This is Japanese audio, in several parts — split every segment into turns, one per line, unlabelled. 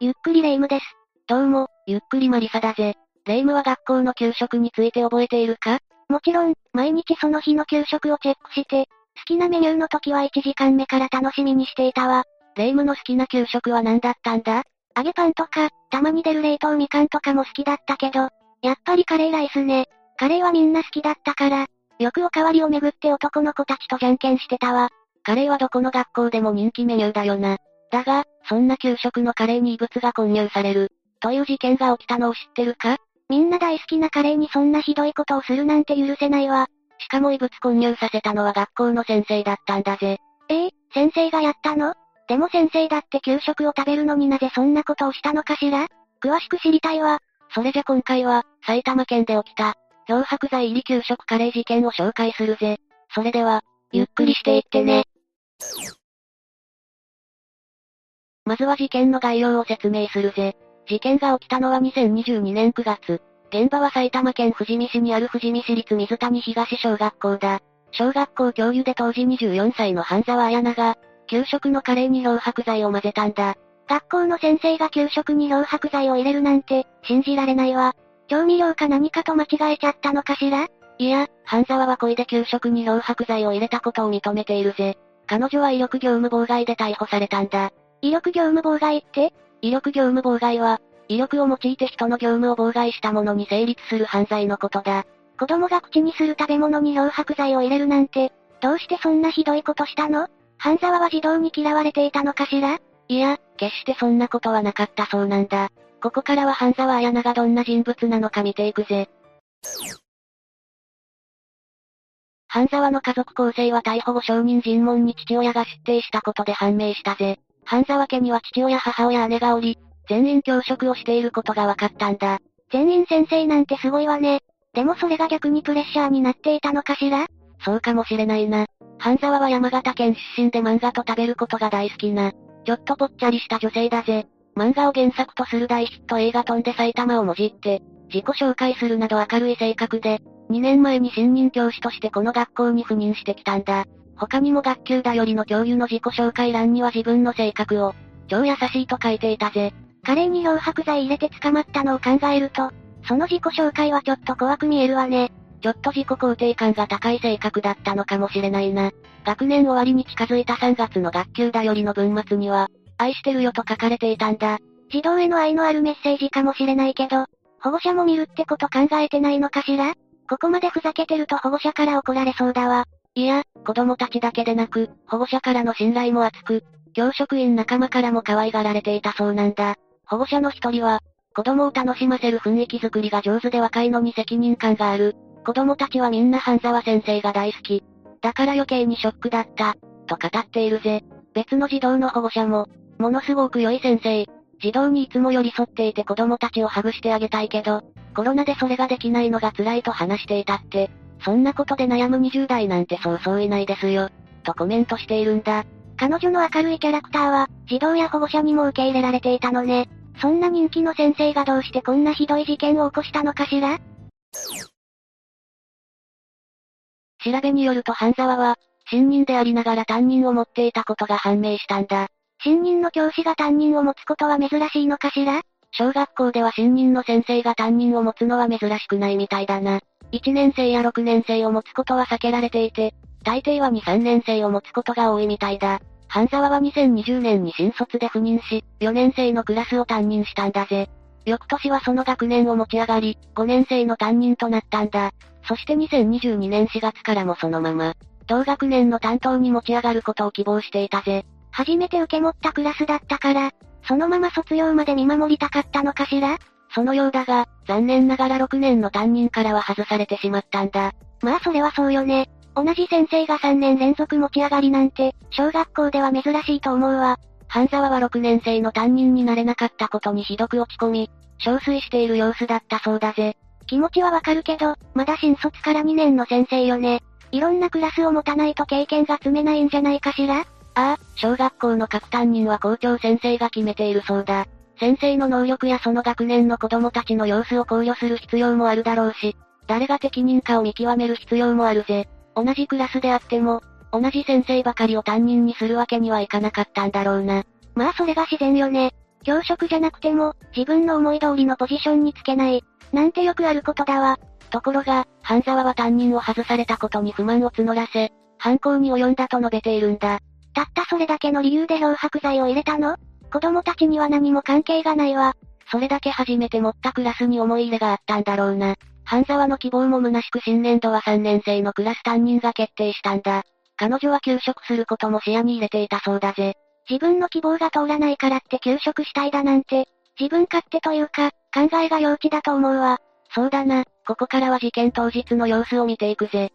ゆっくりレ夢ムです。
どうも、ゆっくりマリサだぜ。レ夢ムは学校の給食について覚えているか？
もちろん、毎日その日の給食をチェックして、好きなメニューの時は1時間目から楽しみにしていたわ。
レ夢ムの好きな給食は何だったんだ？
揚げパンとか、たまに出る冷凍みかんとかも好きだったけど、やっぱりカレーライスね。カレーはみんな好きだったから、よくおかわりをめぐって男の子たちとじゃんけんしてたわ。
カレーはどこの学校でも人気メニューだよな。だが、そんな給食のカレーに異物が混入される。という事件が起きたのを知ってるか？
みんな大好きなカレーにそんなひどいことをするなんて許せないわ。
しかも異物混入させたのは学校の先生だったんだぜ。
え？え先生がやったの？でも先生だって給食を食べるのになぜそんなことをしたのかしら？詳しく知りたいわ。
それじゃ今回は、埼玉県で起きた、漂白剤入り給食カレー事件を紹介するぜ。それでは、ゆっくりしていってね。まずは事件の概要を説明するぜ。事件が起きたのは2022年9月。現場は埼玉県富士見市にある富士見市立水谷東小学校だ。小学校教諭で当時24歳の半沢彩菜が、給食のカレーに漂白剤を混ぜたんだ。
学校の先生が給食に漂白剤を入れるなんて、信じられないわ。調味料か何かと間違えちゃったのかしら？
いや、半沢は恋で給食に漂白剤を入れたことを認めているぜ。彼女は威力業務妨害で逮捕されたんだ。
威力業務妨害って？
威力業務妨害は、威力を用いて人の業務を妨害したものに成立する犯罪のことだ。
子供が口にする食べ物に漂白剤を入れるなんて、どうしてそんなひどいことしたの？半沢は児童に嫌われていたのかしら？
いや、決してそんなことはなかったそうなんだ。ここからは半沢彩菜がどんな人物なのか見ていくぜ。半沢の家族構成は逮捕後証人尋問に父親が出廷したことで判明したぜ。半沢家には父親母親姉がおり、全員教職をしていることが分かったんだ。
全員先生なんてすごいわね。でもそれが逆にプレッシャーになっていたのかしら？
そうかもしれないな。半沢は山形県出身で漫画と食べることが大好きな、ちょっとぽっちゃりした女性だぜ。漫画を原作とする大ヒット映画飛んで埼玉をもじって、自己紹介するなど明るい性格で、2年前に新任教師としてこの学校に赴任してきたんだ。他にも学級だよりの教諭の自己紹介欄には自分の性格を、超優しいと書いていたぜ。
カレーに漂白剤入れて捕まったのを考えると、その自己紹介はちょっと怖く見えるわね。
ちょっと自己肯定感が高い性格だったのかもしれないな。学年終わりに近づいた3月の学級だよりの文末には、愛してるよと書かれていたんだ。
児童への愛のあるメッセージかもしれないけど、保護者も見るってこと考えてないのかしら？ここまでふざけてると保護者から怒られそうだわ。
いや、子供たちだけでなく、保護者からの信頼も厚く、教職員仲間からも可愛がられていたそうなんだ。保護者の一人は、子供を楽しませる雰囲気作りが上手で若いのに責任感がある。子供たちはみんな半沢先生が大好き。だから余計にショックだった、と語っているぜ。別の児童の保護者も、ものすごく良い先生。児童にいつも寄り添っていて子供たちをハグしてあげたいけど、コロナでそれができないのが辛いと話していたって。そんなことで悩む20代なんてそうそういないですよ。とコメントしているんだ。
彼女の明るいキャラクターは、児童や保護者にも受け入れられていたのね。そんな人気の先生がどうしてこんなひどい事件を起こしたのかしら？
調べによると半沢は、新任でありながら担任を持っていたことが判明したんだ。
新任の教師が担任を持つことは珍しいのかしら？
小学校では新任の先生が担任を持つのは珍しくないみたいだな。1年生や6年生を持つことは避けられていて、大抵は2、3年生を持つことが多いみたいだ。半沢は2020年に新卒で赴任し、4年生のクラスを担任したんだぜ。翌年はその学年を持ち上がり、5年生の担任となったんだ。そして2022年4月からもそのまま、同学年の担当に持ち上がることを希望していたぜ。
初めて受け持ったクラスだったから、そのまま卒業まで見守りたかったのかしら？
そのようだが、残念ながら6年の担任からは外されてしまったんだ。
まあそれはそうよね。同じ先生が3年連続持ち上がりなんて、小学校では珍しいと思うわ。
半沢は6年生の担任になれなかったことにひどく落ち込み、憔悴している様子だったそうだぜ。
気持ちはわかるけど、まだ新卒から2年の先生よね。いろんなクラスを持たないと経験が積めないんじゃないかしら？
ああ、小学校の各担任は校長先生が決めているそうだ。先生の能力やその学年の子供たちの様子を考慮する必要もあるだろうし、誰が適任かを見極める必要もあるぜ。同じクラスであっても、同じ先生ばかりを担任にするわけにはいかなかったんだろうな。
まあそれが自然よね。教職じゃなくても、自分の思い通りのポジションにつけない。なんてよくあることだわ。
ところが、半沢は担任を外されたことに不満を募らせ、犯行に及んだと述べているんだ。
たったそれだけの理由で漂白剤を入れたの？子供たちには何も関係がないわ。
それだけ初めて持ったクラスに思い入れがあったんだろうな。半沢の希望も虚しく新年度は3年生のクラス担任が決定したんだ。彼女は休職することも視野に入れていたそうだぜ。
自分の希望が通らないからって休職したいだなんて、自分勝手というか、考えが幼稚だと思うわ。
そうだな、ここからは事件当日の様子を見ていくぜ。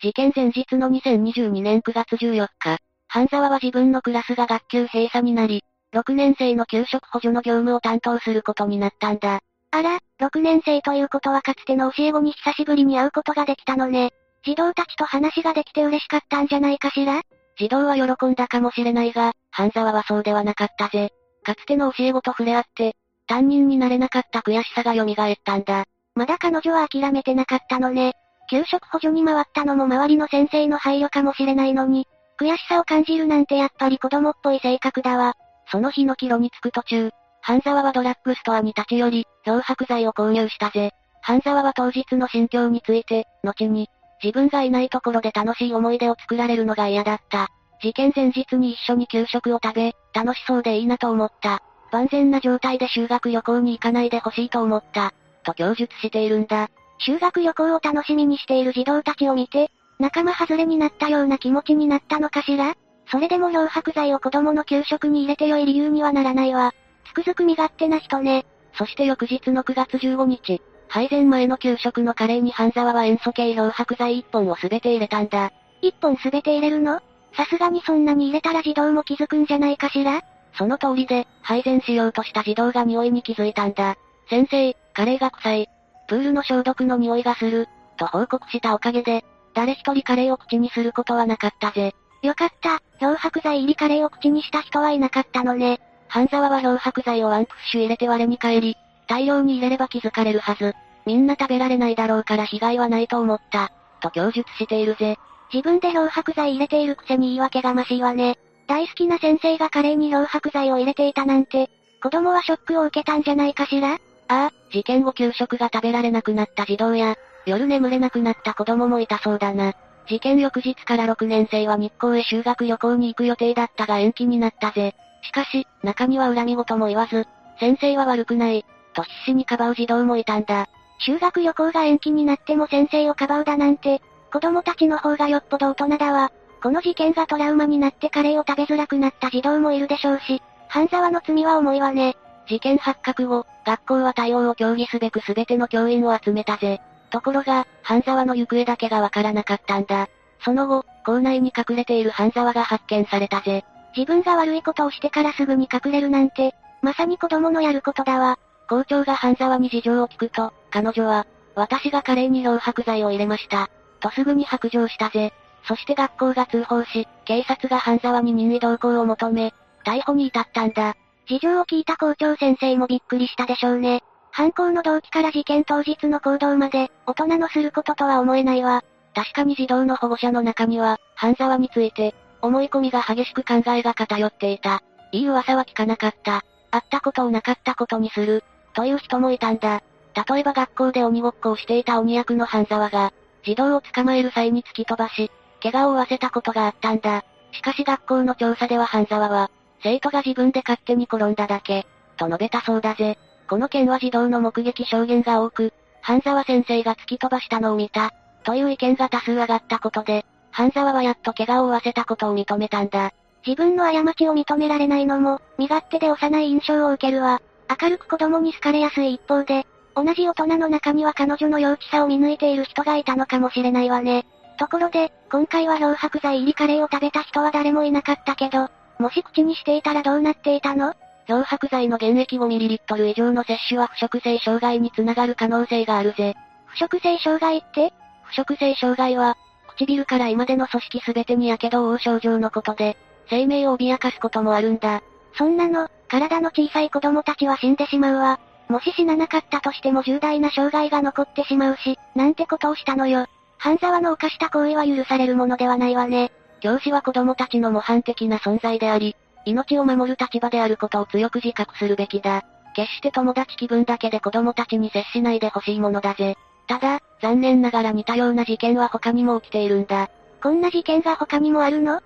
事件前日の2022年9月14日、半沢は自分のクラスが学級閉鎖になり、6年生の給食補助の業務を担当することになったんだ。
あら、6年生ということはかつての教え子に久しぶりに会うことができたのね。児童たちと話ができて嬉しかったんじゃないかしら？
児童は喜んだかもしれないが、半沢はそうではなかったぜ。かつての教え子と触れ合って、担任になれなかった悔しさが蘇ったんだ。
まだ彼女は諦めてなかったのね。給食補助に回ったのも周りの先生の配慮かもしれないのに、悔しさを感じるなんてやっぱり子供っぽい性格だわ。
その日の帰路に着く途中、半沢はドラッグストアに立ち寄り、漂白剤を購入したぜ。半沢は当日の心境について、後に、自分がいないところで楽しい思い出を作られるのが嫌だった。事件前日に一緒に給食を食べ、楽しそうでいいなと思った。万全な状態で修学旅行に行かないでほしいと思った。と供述しているんだ。
修学旅行を楽しみにしている児童たちを見て、仲間外れになったような気持ちになったのかしら？それでも漂白剤を子供の給食に入れて良い理由にはならないわ。つくづく身勝手な人ね。
そして翌日の9月15日、配膳前の給食のカレーに半沢は塩素系漂白剤1本をすべて入れたんだ。
1本すべて入れるの？さすがにそんなに入れたら児童も気づくんじゃないかしら？
その通りで、配膳しようとした児童が匂いに気づいたんだ。先生、カレーが臭い。プールの消毒の匂いがする。と報告したおかげで、誰一人カレーを口にすることはなかったぜ。
よかった、漂白剤入りカレーを口にした人はいなかったのね。
半沢は漂白剤をワンプッシュ入れて我に返り、大量に入れれば気づかれるはず。みんな食べられないだろうから被害はないと思った。と供述しているぜ。
自分で漂白剤入れているくせに言い訳がましいわね。大好きな先生がカレーに漂白剤を入れていたなんて、子供はショックを受けたんじゃないかしら？あ
あ、事件後給食が食べられなくなった児童や、夜眠れなくなった子供もいたそうだな。事件翌日から6年生は日光へ修学旅行に行く予定だったが延期になったぜ。しかし、中には恨み事も言わず、先生は悪くない、と必死にかばう児童もいたんだ。
修学旅行が延期になっても先生をかばうだなんて、子供たちの方がよっぽど大人だわ。この事件がトラウマになってカレーを食べづらくなった児童もいるでしょうし、半沢の罪は重いわね。
事件発覚後、学校は対応を協議すべく全ての教員を集めたぜ。ところが、半沢の行方だけがわからなかったんだ。その後、校内に隠れている半沢が発見されたぜ。
自分が悪いことをしてからすぐに隠れるなんて、まさに子供のやることだわ。
校長が半沢に事情を聞くと、彼女は、私がカレーに漂白剤を入れました。とすぐに白状したぜ。そして学校が通報し、警察が半沢に任意同行を求め、逮捕に至ったんだ。
事情を聞いた校長先生もびっくりしたでしょうね。犯行の動機から事件当日の行動まで、大人のすることとは思えないわ。
確かに児童の保護者の中には、半沢について、思い込みが激しく考えが偏っていた。いい噂は聞かなかった。会ったことをなかったことにする。という人もいたんだ。例えば学校で鬼ごっこをしていた鬼役の半沢が、児童を捕まえる際に突き飛ばし、怪我を負わせたことがあったんだ。しかし学校の調査では半沢は、生徒が自分で勝手に転んだだけ、と述べたそうだぜ。この件は児童の目撃証言が多く、半沢先生が突き飛ばしたのを見た、という意見が多数上がったことで、半沢はやっと怪我を負わせたことを認めたんだ。
自分の過ちを認められないのも、身勝手で幼い印象を受けるわ。明るく子供に好かれやすい一方で、同じ大人の中には彼女の幼稚さを見抜いている人がいたのかもしれないわね。ところで、今回は漂白剤入りカレーを食べた人は誰もいなかったけど、もし口にしていたらどうなっていたの？
漂白剤の原液 5ml 以上の摂取は腐食性障害につながる可能性があるぜ。
腐食性障害って？
腐食性障害は、唇から胃までの組織すべてに火傷を負う症状のことで、生命を脅かすこともあるんだ。
そんなの、体の小さい子供たちは死んでしまうわ。もし死ななかったとしても重大な障害が残ってしまうし、なんてことをしたのよ。半沢の犯した行為は許されるものではないわね。
教師は子供たちの模範的な存在であり、命を守る立場であることを強く自覚するべきだ。決して友達気分だけで子供たちに接しないでほしいものだぜ。ただ、残念ながら似たような事件は他にも起きているんだ。
こんな事件が他にもあるの？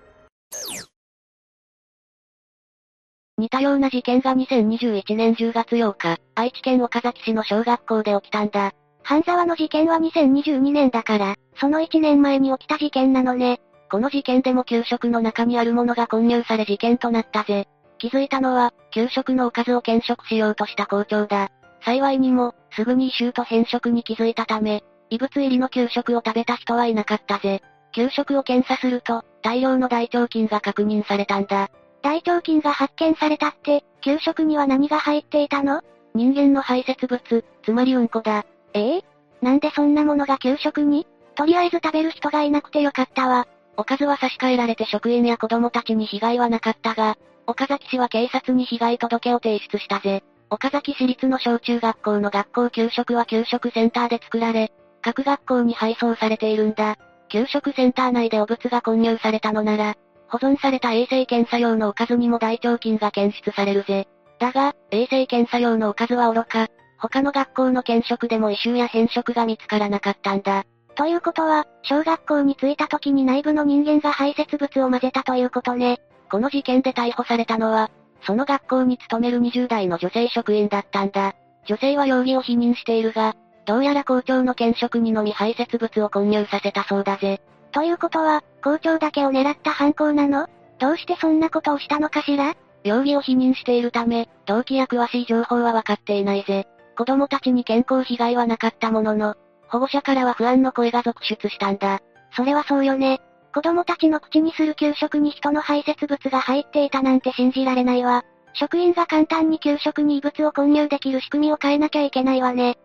似たような事件が2021年10月8日、愛知県岡崎市の小学校で起きたんだ。
半沢の事件は2022年だから、その1年前に起きた事件なのね。
この事件でも給食の中にあるものが混入され事件となったぜ。気づいたのは、給食のおかずを検食しようとした校長だ。幸いにも、すぐに異臭と変色に気づいたため、異物入りの給食を食べた人はいなかったぜ。給食を検査すると、大量の大腸菌が確認されたんだ。
大腸菌が発見されたって、給食には何が入っていたの？
人間の排泄物、つまりうんこだ。
ええなんでそんなものが給食に？とりあえず食べる人がいなくてよかったわ。
おかずは差し替えられて職員や子供たちに被害はなかったが、岡崎市は警察に被害届を提出したぜ。岡崎市立の小中学校の学校給食は給食センターで作られ、各学校に配送されているんだ。給食センター内で汚物が混入されたのなら、保存された衛生検査用のおかずにも大腸菌が検出されるぜ。だが、衛生検査用のおかずは愚か、他の学校の検食でも異臭や変色が見つからなかったんだ。
ということは、小学校に着いた時に内部の人間が排泄物を混ぜたということね。
この事件で逮捕されたのは、その学校に勤める20代の女性職員だったんだ。女性は容疑を否認しているが、どうやら校長の検職にのみ排泄物を混入させたそうだぜ。
ということは、校長だけを狙った犯行なの？どうしてそんなことをしたのかしら？
容疑を否認しているため、動機や詳しい情報は分かっていないぜ。子供たちに健康被害はなかったものの、保護者からは不安の声が続出したんだ。
それはそうよね。子供たちの口にする給食に人の排泄物が入っていたなんて信じられないわ。職員が簡単に給食に異物を混入できる仕組みを変えなきゃいけないわね。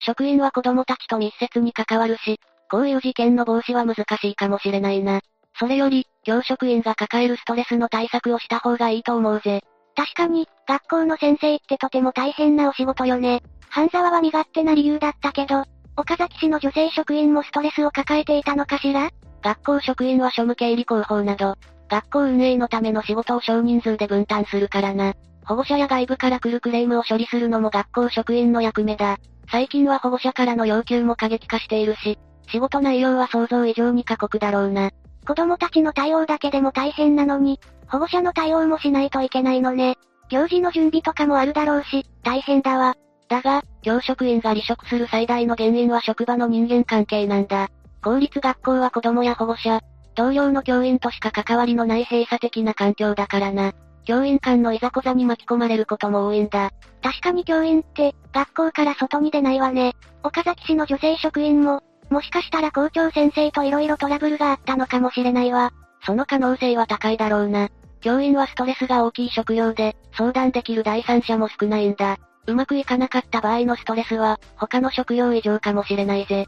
職員は子供たちと密接に関わるし、こういう事件の防止は難しいかもしれないな。それより、教職員が抱えるストレスの対策をした方がいいと思うぜ。
確かに、学校の先生ってとても大変なお仕事よね。半沢は身勝手な理由だったけど、岡崎市の女性職員もストレスを抱えていたのかしら？
学校職員は庶務経理広報など、学校運営のための仕事を少人数で分担するからな。保護者や外部から来るクレームを処理するのも学校職員の役目だ。最近は保護者からの要求も過激化しているし、仕事内容は想像以上に過酷だろうな。
子供たちの対応だけでも大変なのに、保護者の対応もしないといけないのね。行事の準備とかもあるだろうし、大変だわ。
だが、教職員が離職する最大の原因は職場の人間関係なんだ。公立学校は子供や保護者、同僚の教員としか関わりのない閉鎖的な環境だからな。教員間のいざこざに巻き込まれることも多いんだ。
確かに教員って、学校から外に出ないわね。岡崎市の女性職員も、もしかしたら校長先生と色々トラブルがあったのかもしれないわ。
その可能性は高いだろうな。教員はストレスが大きい職業で、相談できる第三者も少ないんだ。うまくいかなかった場合のストレスは、他の職業以上かもしれないぜ。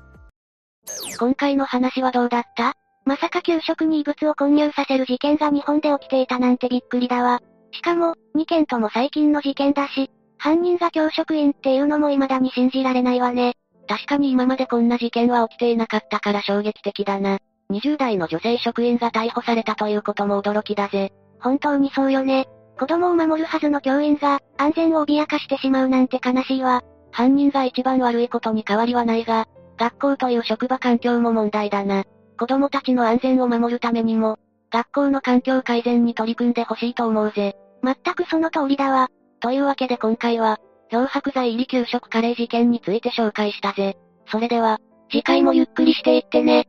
今回の話はどうだった？
まさか給食に異物を混入させる事件が日本で起きていたなんてびっくりだわ。しかも、2件とも最近の事件だし、犯人が教職員っていうのも未だに信じられないわね。
確かに今までこんな事件は起きていなかったから衝撃的だな。20代の女性職員が逮捕されたということも驚きだぜ。
本当にそうよね。子供を守るはずの教員が、安全を脅かしてしまうなんて悲しいわ。
犯人が一番悪いことに変わりはないが、学校という職場環境も問題だな。子供たちの安全を守るためにも、学校の環境改善に取り組んでほしいと思うぜ。
全くその通りだわ。
というわけで今回は、漂白剤入り給食カレー事件について紹介したぜ。それでは、次回もゆっくりしていってね。